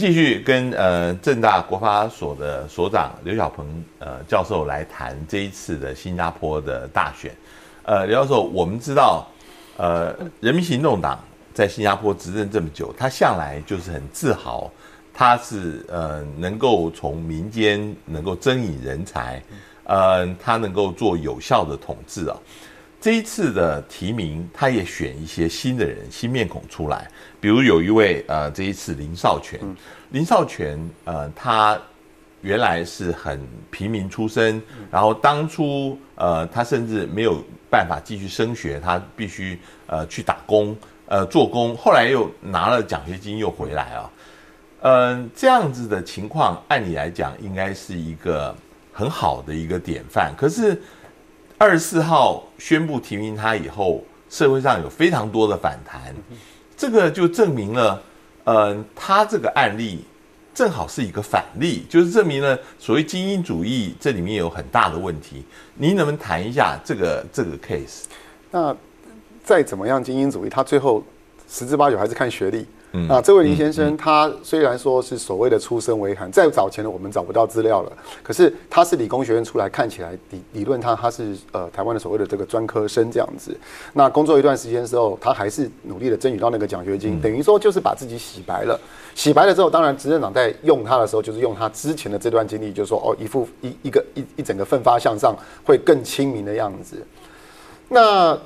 继续跟呃正大国发所的所长刘小鹏呃教授来谈这一次的新加坡的大选。呃，刘教授，我们知道，呃，人民行动党在新加坡执政这么久，他向来就是很自豪，他是呃能够从民间能够征引人才，呃，他能够做有效的统治啊。这一次的提名，他也选一些新的人、新面孔出来，比如有一位呃，这一次林少全，林少全呃，他原来是很平民出身，然后当初呃，他甚至没有办法继续升学，他必须呃去打工呃做工，后来又拿了奖学金又回来啊，嗯，这样子的情况，按理来讲应该是一个很好的一个典范，可是。二十四号宣布提名他以后，社会上有非常多的反弹，这个就证明了，呃，他这个案例正好是一个反例，就是证明了所谓精英主义这里面有很大的问题。您能不能谈一下这个这个 case？那再怎么样精英主义，他最后十之八九还是看学历。啊，这位林先生，他虽然说是所谓的出身为寒，在早前的我们找不到资料了，可是他是理工学院出来，看起来理理论他他是呃台湾的所谓的这个专科生这样子。那工作一段时间之后，他还是努力的争取到那个奖学金，等于说就是把自己洗白了。洗白了之后，当然执政党在用他的时候，就是用他之前的这段经历，就是说哦，一副一一个一一整个奋发向上，会更亲民的样子。那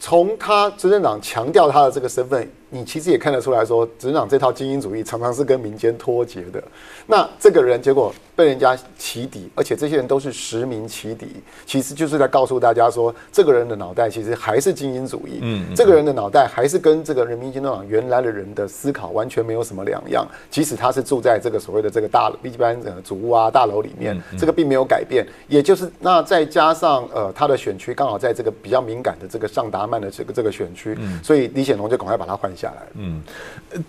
从他执政党强调他的这个身份。你其实也看得出来说，执政党这套精英主义常常是跟民间脱节的。那这个人结果被人家起底，而且这些人都是实名起底，其实就是在告诉大家说，这个人的脑袋其实还是精英主义。嗯，这个人的脑袋还是跟这个人民行动党原来的人的思考完全没有什么两样。即使他是住在这个所谓的这个大一般的主屋啊大楼里面，这个并没有改变。也就是那再加上呃他的选区刚好在这个比较敏感的这个上达曼的这个这个选区，所以李显龙就赶快把他换下。下来嗯，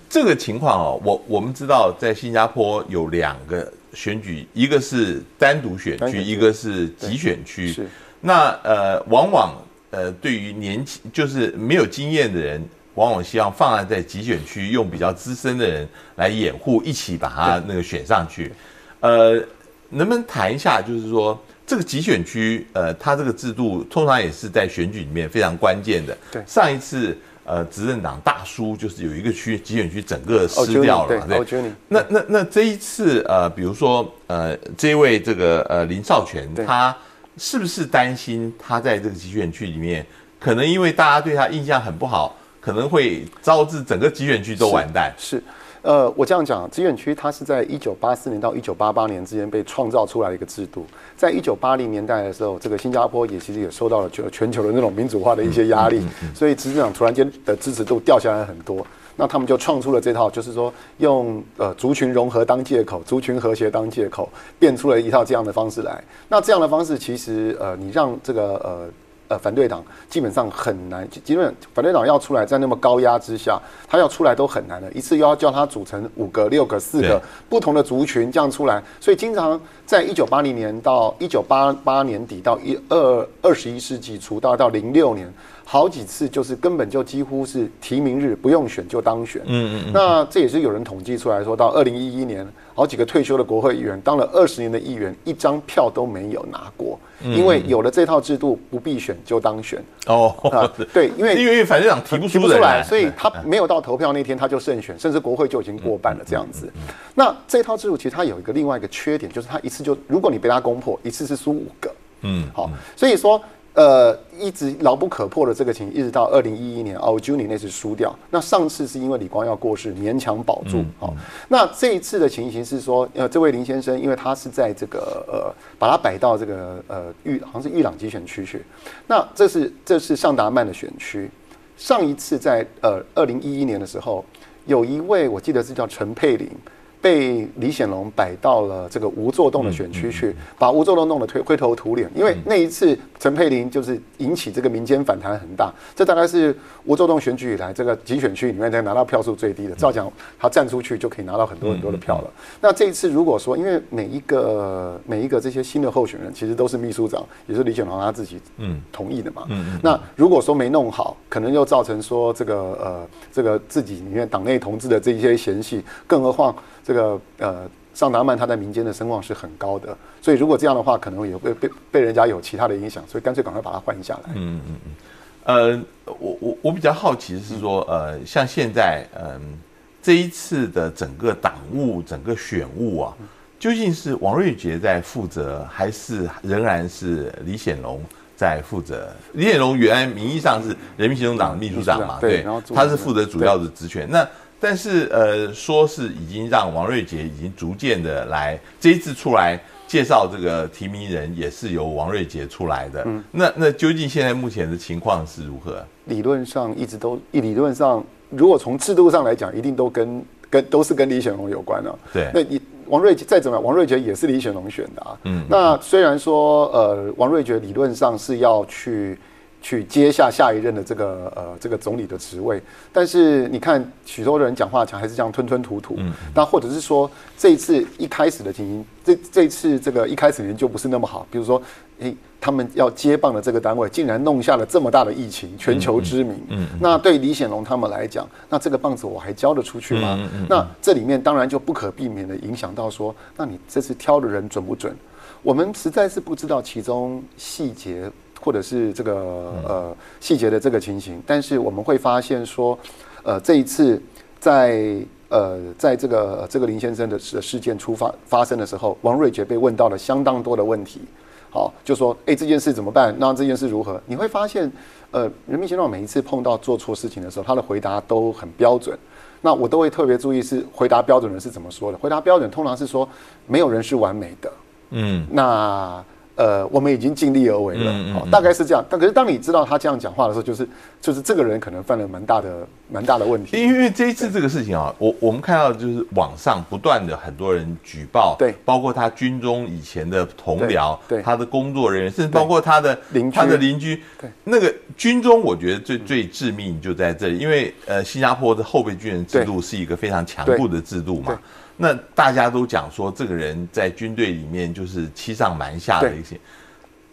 这个情况哦，我我们知道在新加坡有两个选举，一个是单独选区，一个是集选区。是那呃，往往呃，对于年轻就是没有经验的人，往往希望放在在集选区，用比较资深的人来掩护，一起把他那个选上去。呃，能不能谈一下，就是说这个集选区，呃，它这个制度通常也是在选举里面非常关键的。对，上一次。呃，执政党大叔，就是有一个区集选区整个失掉了，对。那那那这一次，呃，比如说，呃，这位这个呃林少全，他是不是担心他在这个集选区里面，可能因为大家对他印象很不好，可能会招致整个集选区都完蛋？是。呃，我这样讲，资源区它是在一九八四年到一九八八年之间被创造出来的一个制度。在一九八零年代的时候，这个新加坡也其实也受到了全全球的那种民主化的一些压力，所以执政党突然间的支持度掉下来很多。那他们就创出了这套，就是说用呃族群融合当借口，族群和谐当借口，变出了一套这样的方式来。那这样的方式其实呃，你让这个呃。呃，反对党基本上很难，基本反对党要出来，在那么高压之下，他要出来都很难的。一次又要叫他组成五个、六个、四个不同的族群这样出来，所以经常在一九八零年到一九八八年底到一二二十一世纪初到到零六年。好几次就是根本就几乎是提名日不用选就当选，嗯嗯，那这也是有人统计出来说到二零一一年，好几个退休的国会议员当了二十年的议员，一张票都没有拿过，因为有了这套制度，不必选就当选。哦，对，因为因为反正党提不出来，所以他没有到投票那天他就胜选，甚至国会就已经过半了这样子。那这套制度其实它有一个另外一个缺点，就是它一次就如果你被他攻破，一次是输五个，嗯，好，所以说。呃，一直牢不可破的这个情，一直到二零一一年奥朱尼那次输掉。那上次是因为李光耀过世，勉强保住。好，那这一次的情形是说，呃，这位林先生，因为他是在这个呃，把他摆到这个呃玉，好像是玉朗集选区去。那这是这是尚达曼的选区。上一次在呃二零一一年的时候，有一位我记得是叫陈佩玲。被李显龙摆到了这个吴作栋的选区去，把吴作栋弄得推灰头土脸。因为那一次陈佩玲就是引起这个民间反弹很大，这大概是吴作栋选举以来这个集选区里面才拿到票数最低的。照讲他站出去就可以拿到很多很多的票了。那这一次如果说，因为每一个每一个这些新的候选人其实都是秘书长，也是李显龙他自己嗯同意的嘛。嗯那如果说没弄好，可能又造成说这个呃这个自己里面党内同志的这一些嫌隙，更何况。这个呃尚达曼他在民间的声望是很高的，所以如果这样的话，可能也会被被人家有其他的影响，所以干脆赶快把他换下来。嗯嗯嗯。呃，我我我比较好奇的是说，呃，像现在，嗯，这一次的整个党务、整个选务啊，究竟是王瑞杰在负责，还是仍然是李显龙在负责？李显龙原来名义上是人民行动党的秘书长嘛，对，他是负责主要的职权。那但是呃，说是已经让王瑞杰已经逐渐的来这一次出来。介绍这个提名人也是由王瑞杰出来的，嗯，那那究竟现在目前的情况是如何？理论上一直都，理论上如果从制度上来讲，一定都跟跟都是跟李显龙有关的。对，那你王瑞杰再怎么样，王瑞杰也是李显龙选的啊。嗯，那虽然说呃，王瑞杰理论上是要去。去接下下一任的这个呃这个总理的职位，但是你看许多人讲话讲还是这样吞吞吐吐，嗯，那或者是说这一次一开始的情形，这这一次这个一开始就不是那么好，比如说，诶，他们要接棒的这个单位竟然弄下了这么大的疫情，全球知名，嗯，那对李显龙他们来讲，那这个棒子我还交得出去吗？那这里面当然就不可避免的影响到说，那你这次挑的人准不准？我们实在是不知道其中细节。或者是这个呃细节的这个情形，但是我们会发现说，呃这一次在呃在这个这个林先生的事件出发发生的时候，王瑞杰被问到了相当多的问题，好就说哎这件事怎么办？那这件事如何？你会发现，呃人民行动每一次碰到做错事情的时候，他的回答都很标准。那我都会特别注意是回答标准人是怎么说的。回答标准通常是说没有人是完美的。嗯，那。呃，我们已经尽力而为了，好，大概是这样。但可是当你知道他这样讲话的时候，就是就是这个人可能犯了蛮大的蛮大的问题。因为这一次这个事情啊，我我们看到就是网上不断的很多人举报，对，包括他军中以前的同僚，对，他的工作人员，甚至包括他的邻他的邻居，对，那个军中我觉得最最致命就在这里，因为呃，新加坡的后备军人制度是一个非常强固的制度嘛。那大家都讲说，这个人在军队里面就是欺上瞒下的一些，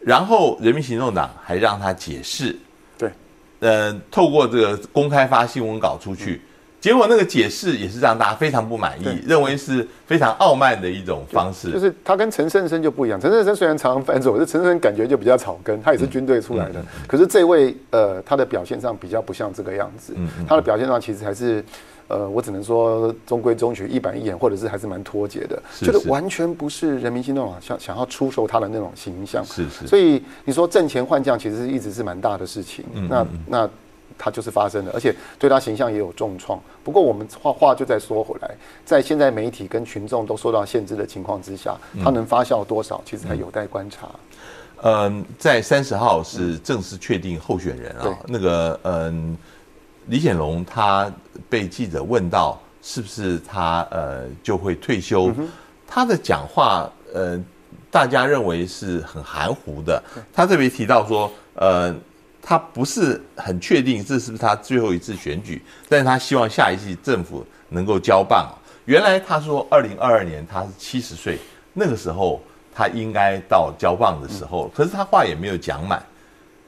然后人民行动党还让他解释，对，呃，透过这个公开发新闻稿出去，结果那个解释也是让大家非常不满意，认为是非常傲慢的一种方式。就是他跟陈胜生就不一样，陈胜生虽然常常犯错，这陈胜生感觉就比较草根，他也是军队出来的，可是这位呃，他的表现上比较不像这个样子，他的表现上其实还是。呃，我只能说中规中矩、一板一眼，或者是还是蛮脱节的，就是完全不是人民心动啊，想想要出售他的那种形象。是是。所以你说挣钱换将，其实一直是蛮大的事情。那那他就是发生了，而且对他形象也有重创。不过我们话话就再说回来，在现在媒体跟群众都受到限制的情况之下，他能发酵多少，其实还有待观察。嗯，在三十号是正式确定候选人啊，那个嗯。李显龙他被记者问到是不是他呃就会退休，他的讲话呃大家认为是很含糊的。他特别提到说呃他不是很确定这是不是他最后一次选举，但是他希望下一季政府能够交棒。原来他说二零二二年他是七十岁，那个时候他应该到交棒的时候，可是他话也没有讲满。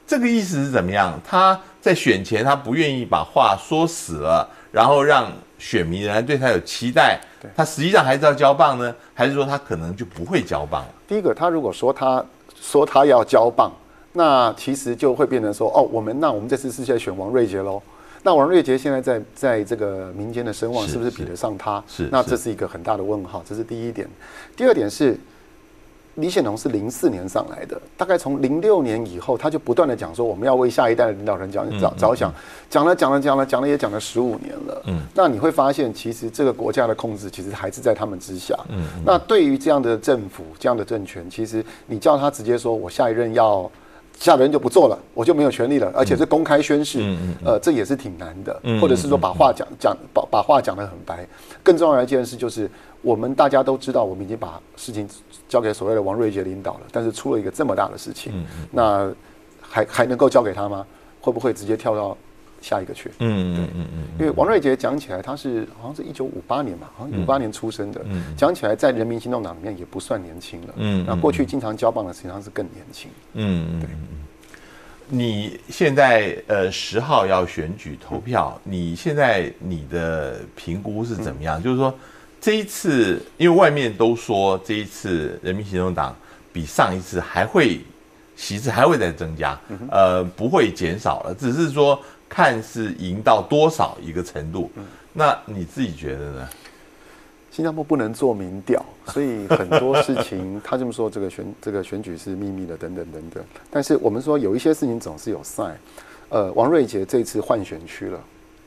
这个意思是怎么样？他在选前，他不愿意把话说死了，然后让选民仍然对他有期待。他实际上还是要交棒呢，还是说他可能就不会交棒？第一个，他如果说他说他要交棒，那其实就会变成说，哦，我们那我们这次是在选王瑞杰喽。那王瑞杰现在在在这个民间的声望是不是比得上他？是，那这是一个很大的问号。这是第一点。第二点是。李显龙是零四年上来的，大概从零六年以后，他就不断的讲说，我们要为下一代的领导人讲着着想，讲了讲了讲了讲了也讲了十五年了。嗯，那你会发现，其实这个国家的控制其实还是在他们之下。嗯，那对于这样的政府、这样的政权，其实你叫他直接说我下一任要下人就不做了，我就没有权利了，而且是公开宣誓。嗯嗯，呃，这也是挺难的。嗯，或者是说把话讲讲把把话讲得很白。更重要的一件事就是，我们大家都知道，我们已经把事情。交给所谓的王瑞杰领导了，但是出了一个这么大的事情，那还还能够交给他吗？会不会直接跳到下一个去？嗯嗯嗯嗯。因为王瑞杰讲起来，他是好像是一九五八年嘛，好像五八年出生的，讲起来在人民行动党里面也不算年轻了。嗯。那过去经常交棒的实际上是更年轻。嗯嗯。对。你现在呃十号要选举投票，你现在你的评估是怎么样？就是说。这一次，因为外面都说这一次人民行动党比上一次还会席次还会再增加，呃，不会减少了，只是说看是赢到多少一个程度。那你自己觉得呢？新加坡不能做民调，所以很多事情他这么说，这个选这个选举是秘密的，等等等等。但是我们说有一些事情总是有 sign。呃，王瑞杰这次换选区了。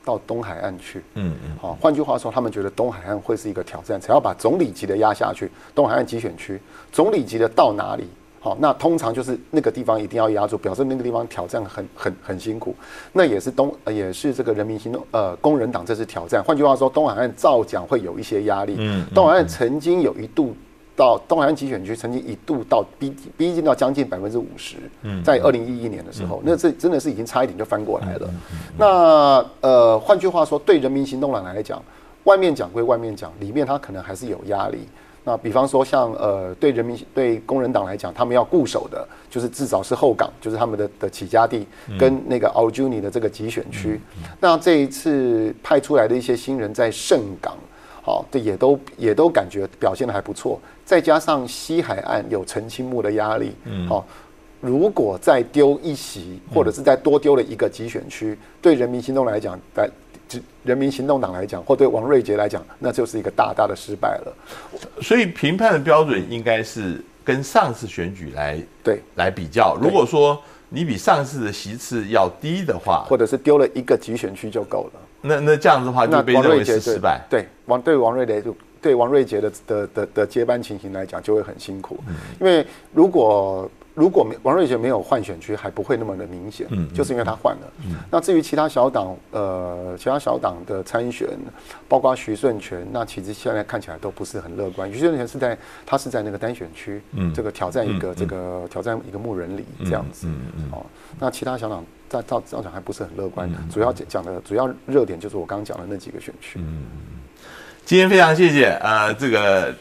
到东海岸去，嗯嗯，好，换句话说，他们觉得东海岸会是一个挑战，只要把总理级的压下去，东海岸集选区，总理级的到哪里？好，那通常就是那个地方一定要压住，表示那个地方挑战很很很辛苦。那也是东，也是这个人民行动，呃，工人党这次挑战。换句话说，东海岸照讲会有一些压力。嗯，东海岸曾经有一度。到东海岸集选区曾经一度到逼逼近到将近百分之五十，在二零一一年的时候，那这真的是已经差一点就翻过来了。那呃，换句话说，对人民行动党来讲，外面讲归外面讲，里面他可能还是有压力。那比方说，像呃，对人民对工人党来讲，他们要固守的就是至少是后港，就是他们的的起家地，跟那个奥朱尼的这个集选区。那这一次派出来的一些新人在盛港。好，对，也都也都感觉表现的还不错，再加上西海岸有澄清木的压力，嗯，好，如果再丢一席，或者是再多丢了一个集选区，对人民行动来讲，在人民行动党来讲，或对王瑞杰来讲，那就是一个大大的失败了。所以评判的标准应该是跟上次选举来对来比较。如果说你比上次的席次要低的话，或者是丢了一个集选区就够了。那那这样子的话，就被认为是失败。对王对王瑞杰就对王瑞杰的的的的接班情形来讲，就会很辛苦。因为如果如果王瑞杰没有换选区，还不会那么的明显。嗯，就是因为他换了。嗯，那至于其他小党，呃，其他小党的参选，包括徐顺权，那其实现在看起来都不是很乐观。徐顺权是在他是在那个单选区，嗯，这个挑战一个这个挑战一个牧人里这样子。哦，那其他小党。在照照讲还不是很乐观，主要讲的主要热点就是我刚刚讲的那几个选区。嗯，今天非常谢谢呃这个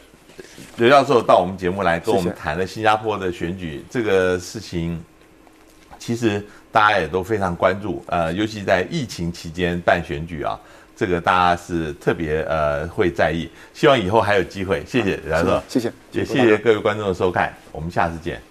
刘教授到我们节目来跟我们谈了新加坡的选举这个事情，其实大家也都非常关注，呃，尤其在疫情期间办选举啊，这个大家是特别呃会在意。希望以后还有机会，谢谢刘教授，谢谢，也谢谢各位观众的收看，我们下次见。